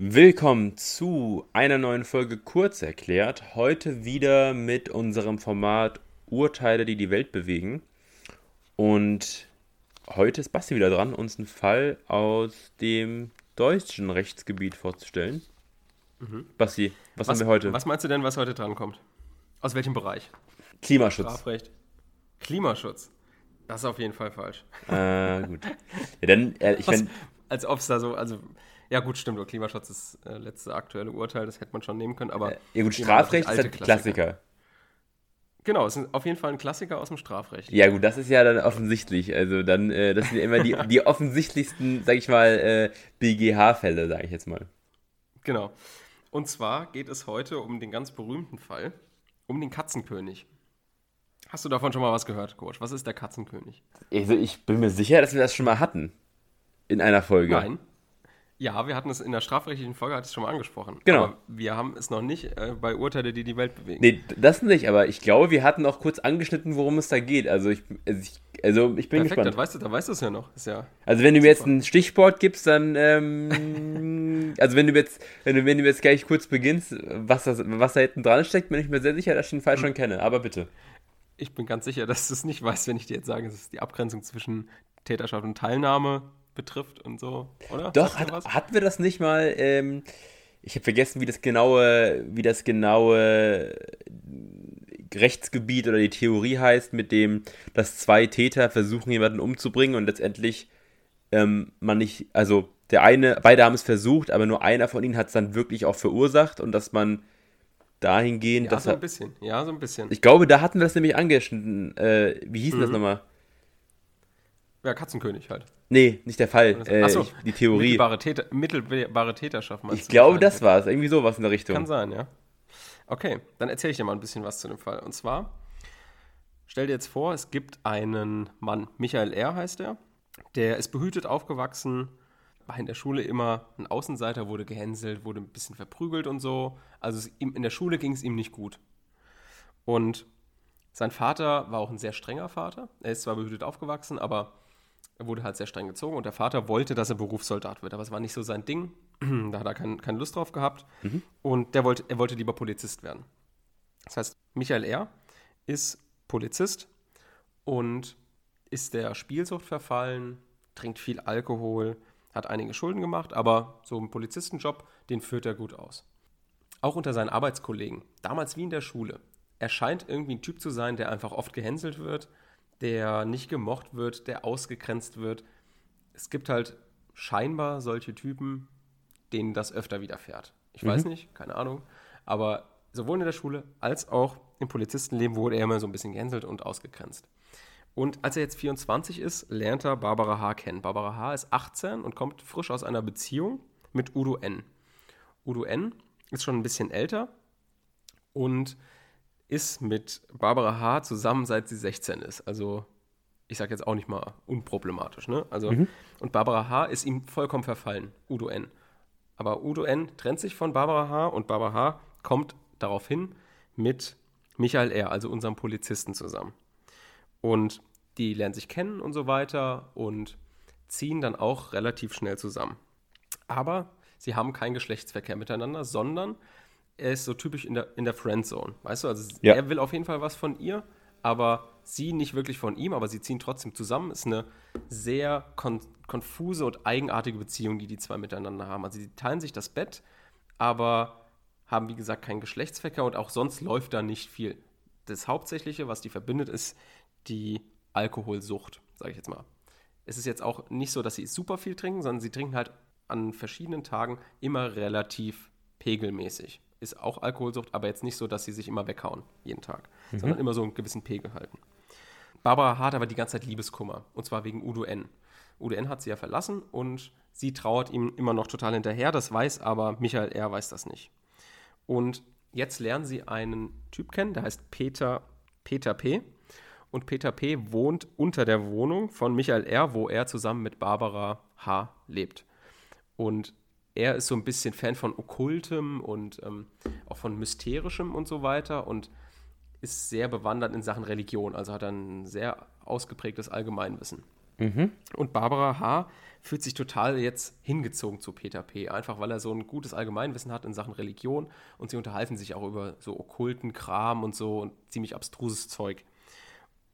Willkommen zu einer neuen Folge Kurz erklärt. Heute wieder mit unserem Format Urteile, die die Welt bewegen. Und heute ist Basti wieder dran, uns einen Fall aus dem deutschen Rechtsgebiet vorzustellen. Mhm. Basti, was, was, haben wir heute? Was meinst du denn, was heute drankommt? Aus welchem Bereich? Klimaschutz. Strafrecht. Klimaschutz. Das ist auf jeden Fall falsch. Ah, gut. Ja, dann, äh, ich meine. Als ob es da so, also ja, gut, stimmt. Klimaschutz ist das äh, letzte aktuelle Urteil, das hätte man schon nehmen können. Aber äh, ja, gut, Strafrecht ist halt Klassiker. Klassiker. Genau, es ist auf jeden Fall ein Klassiker aus dem Strafrecht. Ja, gut, das ist ja dann offensichtlich. Also, dann, äh, das sind ja immer die, die offensichtlichsten, sag ich mal, äh, BGH-Fälle, sage ich jetzt mal. Genau. Und zwar geht es heute um den ganz berühmten Fall, um den Katzenkönig. Hast du davon schon mal was gehört, Coach? Was ist der Katzenkönig? Also, ich bin mir sicher, dass wir das schon mal hatten. In einer Folge. Nein. Ja, wir hatten es in der strafrechtlichen Folge, hat es schon mal angesprochen. Genau. Aber wir haben es noch nicht äh, bei Urteile, die die Welt bewegen. Nee, das nicht, aber ich glaube, wir hatten auch kurz angeschnitten, worum es da geht. Also ich, also ich, also ich bin Perfekt, gespannt. Dann weißt du, dann weißt du es ja noch. Ist ja also wenn du mir jetzt ein Stichwort gibst, dann, ähm, also wenn du jetzt, wenn du, wenn du jetzt gleich kurz beginnst, was, das, was da hinten dran steckt, bin ich mir sehr sicher, dass ich den Fall hm. schon kenne. Aber bitte. Ich bin ganz sicher, dass du es nicht weißt, wenn ich dir jetzt sage, es ist die Abgrenzung zwischen Täterschaft und Teilnahme betrifft und so, oder? Doch, hat, hatten wir das nicht mal? Ähm, ich habe vergessen, wie das genaue, wie das genaue Rechtsgebiet oder die Theorie heißt, mit dem, dass zwei Täter versuchen, jemanden umzubringen und letztendlich ähm, man nicht, also der eine, beide haben es versucht, aber nur einer von ihnen hat es dann wirklich auch verursacht und dass man dahingehend. Ja, so ein bisschen, ja, so ein bisschen. Ich glaube, da hatten wir das nämlich angeschnitten. Äh, wie hieß mhm. das nochmal? Ja, Katzenkönig halt. Nee, nicht der Fall. Äh, Achso, die Theorie. Mittelbare, Täter, mittelbare Täterschaft meinst Ich glaube, das war es. Irgendwie sowas in der Richtung. Kann sein, ja. Okay, dann erzähle ich dir mal ein bisschen was zu dem Fall. Und zwar, stell dir jetzt vor, es gibt einen Mann, Michael R. heißt er, der ist behütet aufgewachsen, war in der Schule immer ein Außenseiter, wurde gehänselt, wurde ein bisschen verprügelt und so. Also ihm, in der Schule ging es ihm nicht gut. Und sein Vater war auch ein sehr strenger Vater. Er ist zwar behütet aufgewachsen, aber er wurde halt sehr streng gezogen und der Vater wollte, dass er Berufssoldat wird, aber es war nicht so sein Ding. da hat er kein, keine Lust drauf gehabt. Mhm. Und der wollte, er wollte lieber Polizist werden. Das heißt, Michael R. ist Polizist und ist der Spielsucht verfallen, trinkt viel Alkohol, hat einige Schulden gemacht, aber so einen Polizistenjob, den führt er gut aus. Auch unter seinen Arbeitskollegen, damals wie in der Schule. Er scheint irgendwie ein Typ zu sein, der einfach oft gehänselt wird, der nicht gemocht wird, der ausgegrenzt wird. Es gibt halt scheinbar solche Typen, denen das öfter widerfährt. Ich mhm. weiß nicht, keine Ahnung. Aber sowohl in der Schule als auch im Polizistenleben wurde er immer so ein bisschen gehänselt und ausgegrenzt. Und als er jetzt 24 ist, lernt er Barbara H. kennen. Barbara H. ist 18 und kommt frisch aus einer Beziehung mit Udo N. Udo N. ist schon ein bisschen älter und ist mit Barbara H. zusammen, seit sie 16 ist. Also, ich sage jetzt auch nicht mal unproblematisch. Ne? Also, mhm. Und Barbara H. ist ihm vollkommen verfallen, Udo N. Aber Udo N. trennt sich von Barbara H. und Barbara H. kommt daraufhin mit Michael R., also unserem Polizisten, zusammen. Und die lernen sich kennen und so weiter und ziehen dann auch relativ schnell zusammen. Aber sie haben keinen Geschlechtsverkehr miteinander, sondern er ist so typisch in der, in der Friendzone. Weißt du, also ja. er will auf jeden Fall was von ihr, aber sie nicht wirklich von ihm, aber sie ziehen trotzdem zusammen. Ist eine sehr kon konfuse und eigenartige Beziehung, die die zwei miteinander haben. Also sie teilen sich das Bett, aber haben, wie gesagt, keinen Geschlechtsverkehr und auch sonst läuft da nicht viel. Das Hauptsächliche, was die verbindet, ist die Alkoholsucht, sage ich jetzt mal. Es ist jetzt auch nicht so, dass sie super viel trinken, sondern sie trinken halt an verschiedenen Tagen immer relativ pegelmäßig ist auch Alkoholsucht, aber jetzt nicht so, dass sie sich immer weghauen, jeden Tag, mhm. sondern immer so einen gewissen Pegel halten. Barbara hat aber die ganze Zeit Liebeskummer, und zwar wegen Udo N. Udo N hat sie ja verlassen und sie trauert ihm immer noch total hinterher, das weiß aber Michael R. weiß das nicht. Und jetzt lernen sie einen Typ kennen, der heißt Peter, Peter P. Und Peter P. wohnt unter der Wohnung von Michael R., wo er zusammen mit Barbara H. lebt. Und er ist so ein bisschen Fan von Okkultem und ähm, auch von Mysterischem und so weiter und ist sehr bewandert in Sachen Religion, also hat er ein sehr ausgeprägtes Allgemeinwissen. Mhm. Und Barbara H. fühlt sich total jetzt hingezogen zu Peter P., einfach weil er so ein gutes Allgemeinwissen hat in Sachen Religion und sie unterhalten sich auch über so okkulten Kram und so und ziemlich abstruses Zeug.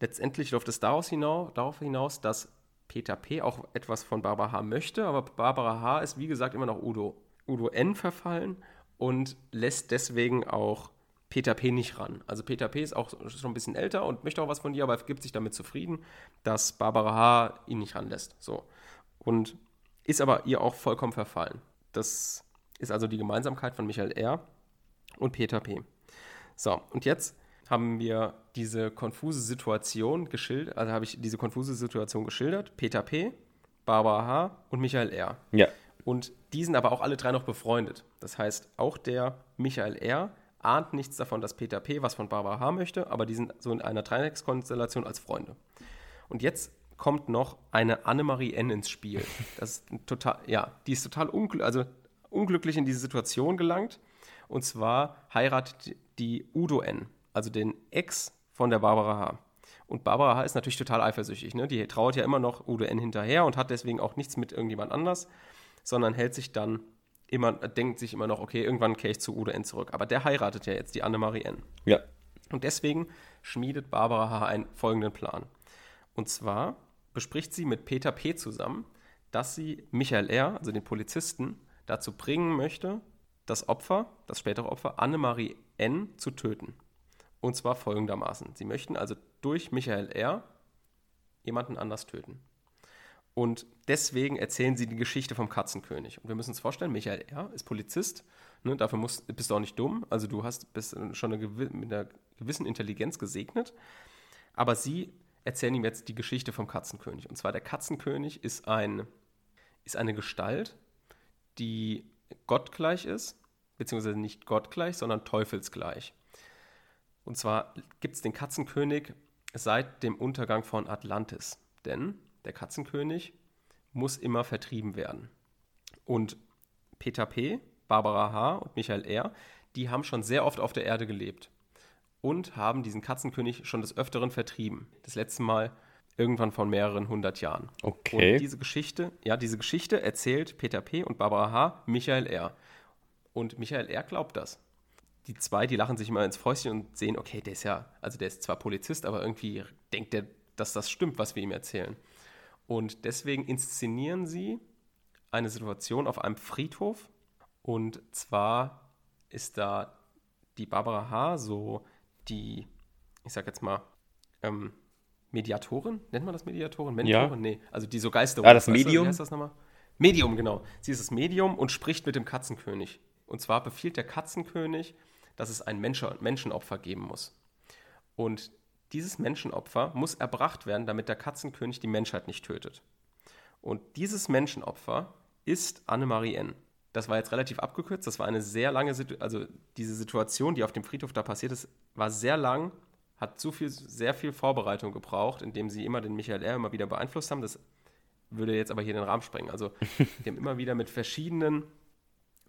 Letztendlich läuft es daraus hinaus, darauf hinaus, dass Peter P. auch etwas von Barbara H. möchte, aber Barbara H. ist wie gesagt immer noch Udo, Udo N. verfallen und lässt deswegen auch Peter P. nicht ran. Also Peter P. ist auch schon ein bisschen älter und möchte auch was von dir, aber gibt sich damit zufrieden, dass Barbara H. ihn nicht ranlässt. So. Und ist aber ihr auch vollkommen verfallen. Das ist also die Gemeinsamkeit von Michael R. und Peter P. So, und jetzt haben wir diese konfuse Situation geschildert, also habe ich diese konfuse Situation geschildert. Peter P., Barbara H. und Michael R. Ja. Und die sind aber auch alle drei noch befreundet. Das heißt, auch der Michael R. ahnt nichts davon, dass Peter P. was von Barbara H. möchte, aber die sind so in einer Dreieckskonstellation als Freunde. Und jetzt kommt noch eine Annemarie N. ins Spiel. Das ist total, ja, die ist total ungl also unglücklich in diese Situation gelangt. Und zwar heiratet die Udo N., also den Ex von der Barbara H. Und Barbara H. ist natürlich total eifersüchtig. Ne? Die trauert ja immer noch Udo N. hinterher und hat deswegen auch nichts mit irgendjemand anders sondern hält sich dann immer, denkt sich immer noch, okay, irgendwann kehre ich zu Udo N zurück. Aber der heiratet ja jetzt die Annemarie N. Ja. Und deswegen schmiedet Barbara H. einen folgenden Plan. Und zwar bespricht sie mit Peter P. zusammen, dass sie Michael R., also den Polizisten, dazu bringen möchte, das Opfer, das spätere Opfer, Annemarie N. zu töten. Und zwar folgendermaßen. Sie möchten also durch Michael R. jemanden anders töten. Und deswegen erzählen sie die Geschichte vom Katzenkönig. Und wir müssen uns vorstellen, Michael R. ist Polizist. Ne, dafür musst, bist du auch nicht dumm. Also du hast, bist schon eine, mit einer gewissen Intelligenz gesegnet. Aber sie erzählen ihm jetzt die Geschichte vom Katzenkönig. Und zwar der Katzenkönig ist, ein, ist eine Gestalt, die gottgleich ist, beziehungsweise nicht gottgleich, sondern teufelsgleich. Und zwar gibt es den Katzenkönig seit dem Untergang von Atlantis. Denn der Katzenkönig, muss immer vertrieben werden. Und Peter P., Barbara H. und Michael R., die haben schon sehr oft auf der Erde gelebt und haben diesen Katzenkönig schon des Öfteren vertrieben. Das letzte Mal irgendwann von mehreren hundert Jahren. Okay. Und diese Geschichte, ja, diese Geschichte erzählt Peter P. und Barbara H. Michael R. Und Michael R. glaubt das. Die zwei, die lachen sich immer ins Fäustchen und sehen, okay, der ist ja, also der ist zwar Polizist, aber irgendwie denkt er, dass das stimmt, was wir ihm erzählen. Und deswegen inszenieren sie eine Situation auf einem Friedhof. Und zwar ist da die Barbara H. so die, ich sag jetzt mal, ähm, Mediatorin, nennt man das Mediatorin? Mentorin? Ja. Nee, also die so Geister. Ah, das Medium? Wie heißt das nochmal? Medium, genau. Sie ist das Medium und spricht mit dem Katzenkönig. Und zwar befiehlt der Katzenkönig, dass es ein Menschenopfer geben muss. Und dieses Menschenopfer muss erbracht werden, damit der Katzenkönig die Menschheit nicht tötet. Und dieses Menschenopfer ist Annemarie N. Das war jetzt relativ abgekürzt, das war eine sehr lange Situation, also diese Situation, die auf dem Friedhof da passiert ist, war sehr lang, hat zu viel, sehr viel Vorbereitung gebraucht, indem sie immer den Michael R. immer wieder beeinflusst haben. Das würde jetzt aber hier den Rahmen sprengen. Also, die haben immer wieder mit verschiedenen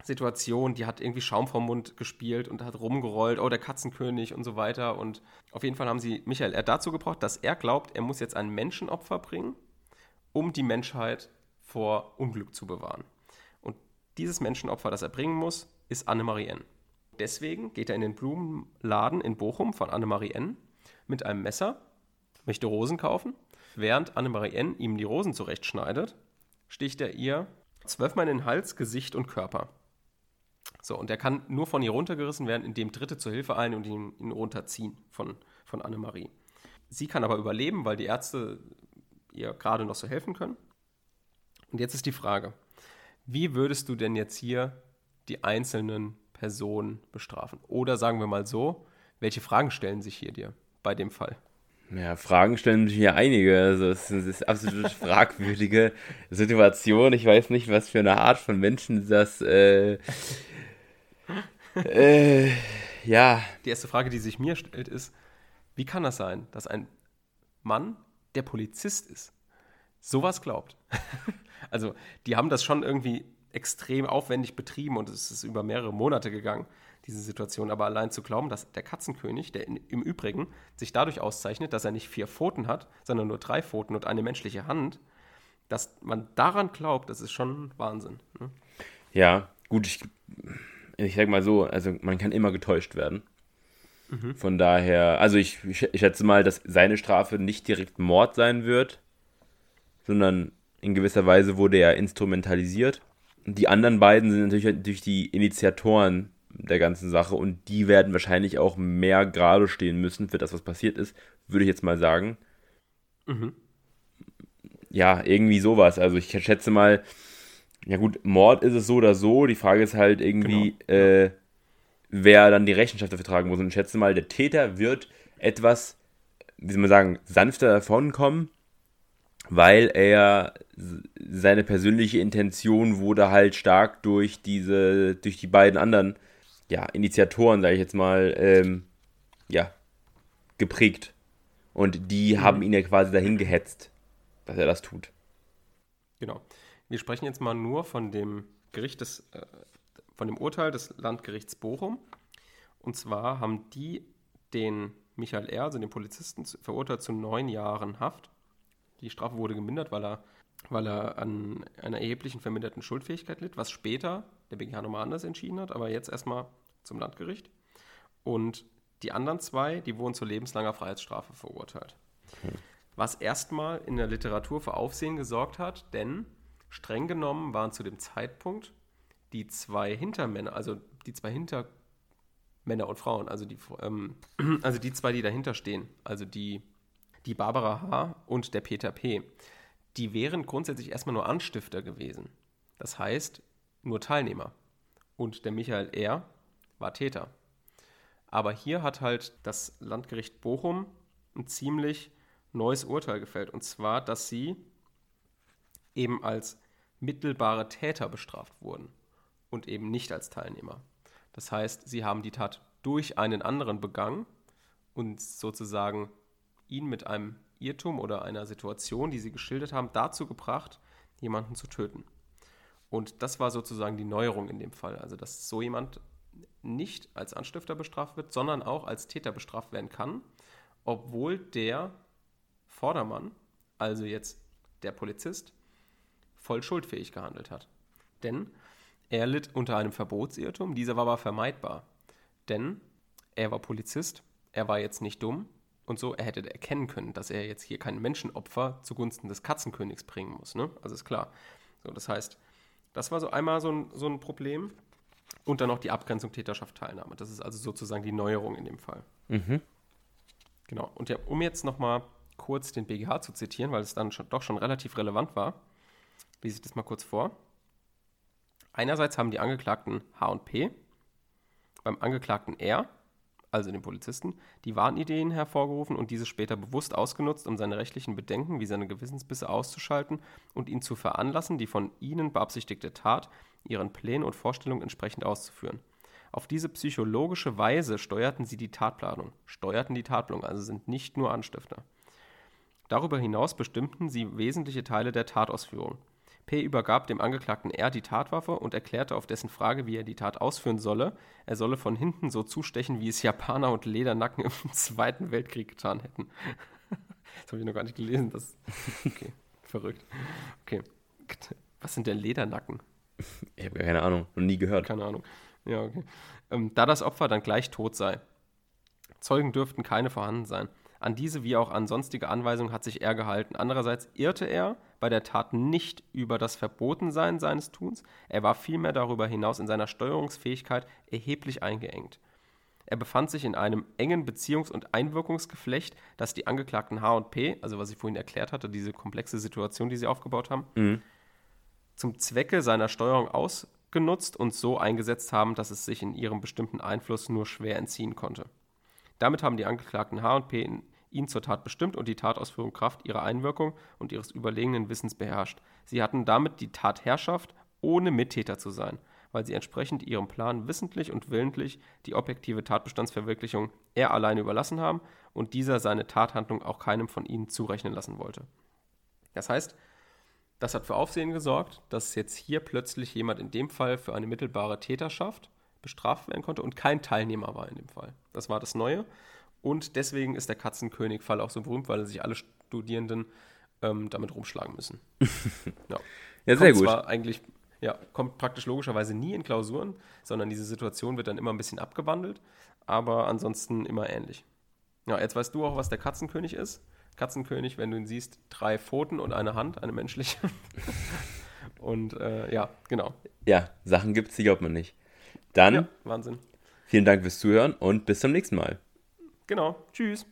Situation, die hat irgendwie Schaum vom Mund gespielt und hat rumgerollt, oh, der Katzenkönig und so weiter. Und auf jeden Fall haben sie Michael R. dazu gebraucht, dass er glaubt, er muss jetzt ein Menschenopfer bringen, um die Menschheit vor Unglück zu bewahren. Und dieses Menschenopfer, das er bringen muss, ist Annemarie N. Deswegen geht er in den Blumenladen in Bochum von Annemarie N. mit einem Messer, möchte Rosen kaufen. Während Annemarie N. ihm die Rosen zurechtschneidet, sticht er ihr zwölfmal in den Hals, Gesicht und Körper. So, und er kann nur von ihr runtergerissen werden, indem Dritte zur Hilfe eilen und ihn, ihn runterziehen von, von Annemarie. Sie kann aber überleben, weil die Ärzte ihr gerade noch so helfen können. Und jetzt ist die Frage, wie würdest du denn jetzt hier die einzelnen Personen bestrafen? Oder sagen wir mal so, welche Fragen stellen sich hier dir bei dem Fall? Ja, Fragen stellen sich hier einige. Also es ist eine absolut fragwürdige Situation. Ich weiß nicht, was für eine Art von Menschen das äh, äh, ja. Die erste Frage, die sich mir stellt, ist, wie kann das sein, dass ein Mann, der Polizist ist, sowas glaubt? also, die haben das schon irgendwie extrem aufwendig betrieben und es ist über mehrere Monate gegangen, diese Situation. Aber allein zu glauben, dass der Katzenkönig, der in, im Übrigen sich dadurch auszeichnet, dass er nicht vier Pfoten hat, sondern nur drei Pfoten und eine menschliche Hand, dass man daran glaubt, das ist schon Wahnsinn. Ne? Ja, gut, ich, ich sag mal so, also man kann immer getäuscht werden. Mhm. Von daher, also ich, ich schätze mal, dass seine Strafe nicht direkt Mord sein wird, sondern in gewisser Weise wurde er instrumentalisiert. Die anderen beiden sind natürlich, natürlich die Initiatoren der ganzen Sache und die werden wahrscheinlich auch mehr gerade stehen müssen für das, was passiert ist, würde ich jetzt mal sagen. Mhm. Ja, irgendwie sowas. Also ich schätze mal, ja gut, Mord ist es so oder so. Die Frage ist halt irgendwie, genau. äh, wer dann die Rechenschaft dafür tragen muss. Und ich schätze mal, der Täter wird etwas, wie soll man sagen, sanfter davonkommen, weil er seine persönliche Intention wurde halt stark durch diese, durch die beiden anderen, ja, Initiatoren, sage ich jetzt mal, ähm, ja, geprägt. Und die mhm. haben ihn ja quasi dahin gehetzt, dass er das tut. Genau. Wir sprechen jetzt mal nur von dem Gericht des, äh, von dem Urteil des Landgerichts Bochum. Und zwar haben die den Michael R., also den Polizisten, verurteilt zu neun Jahren Haft. Die Strafe wurde gemindert, weil er, weil er an einer erheblichen verminderten Schuldfähigkeit litt, was später der BGH nochmal anders entschieden hat, aber jetzt erstmal zum Landgericht. Und die anderen zwei, die wurden zu lebenslanger Freiheitsstrafe verurteilt. Okay. Was erstmal in der Literatur für Aufsehen gesorgt hat, denn streng genommen waren zu dem Zeitpunkt die zwei Hintermänner, also die zwei Hintermänner und Frauen, also die, ähm, also die zwei, die dahinter stehen, also die, die Barbara H. und der Peter P., die wären grundsätzlich erstmal nur Anstifter gewesen. Das heißt, nur Teilnehmer. Und der Michael R. war Täter. Aber hier hat halt das Landgericht Bochum ein ziemlich neues Urteil gefällt. Und zwar, dass sie eben als mittelbare Täter bestraft wurden und eben nicht als Teilnehmer. Das heißt, sie haben die Tat durch einen anderen begangen und sozusagen ihn mit einem Irrtum oder einer Situation, die sie geschildert haben, dazu gebracht, jemanden zu töten. Und das war sozusagen die Neuerung in dem Fall. Also, dass so jemand nicht als Anstifter bestraft wird, sondern auch als Täter bestraft werden kann, obwohl der Vordermann, also jetzt der Polizist, voll schuldfähig gehandelt hat. Denn er litt unter einem Verbotsirrtum, dieser war aber vermeidbar. Denn er war Polizist, er war jetzt nicht dumm und so, er hätte erkennen können, dass er jetzt hier kein Menschenopfer zugunsten des Katzenkönigs bringen muss. Ne? Also ist klar. So, das heißt, das war so einmal so ein, so ein Problem. Und dann noch die Abgrenzung Täterschaft Teilnahme. Das ist also sozusagen die Neuerung in dem Fall. Mhm. Genau. Und ja, um jetzt nochmal kurz den BGH zu zitieren, weil es dann schon, doch schon relativ relevant war, lese ich das mal kurz vor. Einerseits haben die Angeklagten H und P beim Angeklagten R, also dem Polizisten, die Warnideen hervorgerufen und diese später bewusst ausgenutzt, um seine rechtlichen Bedenken wie seine Gewissensbisse auszuschalten und ihn zu veranlassen, die von ihnen beabsichtigte Tat ihren Plänen und Vorstellungen entsprechend auszuführen. Auf diese psychologische Weise steuerten sie die Tatplanung, steuerten die Tatplanung, also sind nicht nur Anstifter. Darüber hinaus bestimmten sie wesentliche Teile der Tatausführung. P. übergab dem Angeklagten R. die Tatwaffe und erklärte auf dessen Frage, wie er die Tat ausführen solle, er solle von hinten so zustechen, wie es Japaner und Ledernacken im Zweiten Weltkrieg getan hätten. das habe ich noch gar nicht gelesen. Das, okay, verrückt. Okay. Was sind denn Ledernacken? Ich habe keine Ahnung, noch nie gehört. Keine Ahnung. Ja, okay. Ähm, da das Opfer dann gleich tot sei. Zeugen dürften keine vorhanden sein. An diese wie auch an sonstige Anweisungen hat sich er gehalten. Andererseits irrte er bei der Tat nicht über das Verbotensein seines Tuns, er war vielmehr darüber hinaus in seiner Steuerungsfähigkeit erheblich eingeengt. Er befand sich in einem engen Beziehungs- und Einwirkungsgeflecht, das die Angeklagten H und P, also was ich vorhin erklärt hatte, diese komplexe Situation, die sie aufgebaut haben, mhm. zum Zwecke seiner Steuerung ausgenutzt und so eingesetzt haben, dass es sich in ihrem bestimmten Einfluss nur schwer entziehen konnte. Damit haben die Angeklagten H und P in ihn zur Tat bestimmt und die Tatausführung Kraft ihrer Einwirkung und ihres überlegenen Wissens beherrscht. Sie hatten damit die Tatherrschaft, ohne Mittäter zu sein, weil sie entsprechend ihrem Plan wissentlich und willentlich die objektive Tatbestandsverwirklichung er alleine überlassen haben und dieser seine Tathandlung auch keinem von ihnen zurechnen lassen wollte. Das heißt, Das hat für Aufsehen gesorgt, dass jetzt hier plötzlich jemand in dem Fall für eine mittelbare Täterschaft bestraft werden konnte und kein Teilnehmer war in dem Fall. Das war das Neue. Und deswegen ist der Katzenkönig-Fall auch so berühmt, weil sich alle Studierenden ähm, damit rumschlagen müssen. ja. ja, sehr kommt gut. Zwar eigentlich, ja, kommt praktisch logischerweise nie in Klausuren, sondern diese Situation wird dann immer ein bisschen abgewandelt, aber ansonsten immer ähnlich. Ja, jetzt weißt du auch, was der Katzenkönig ist. Katzenkönig, wenn du ihn siehst, drei Pfoten und eine Hand, eine menschliche. und äh, ja, genau. Ja, Sachen gibt es, die glaubt man nicht. Dann, ja, Wahnsinn. Vielen Dank fürs Zuhören und bis zum nächsten Mal. Genau. Tschüss.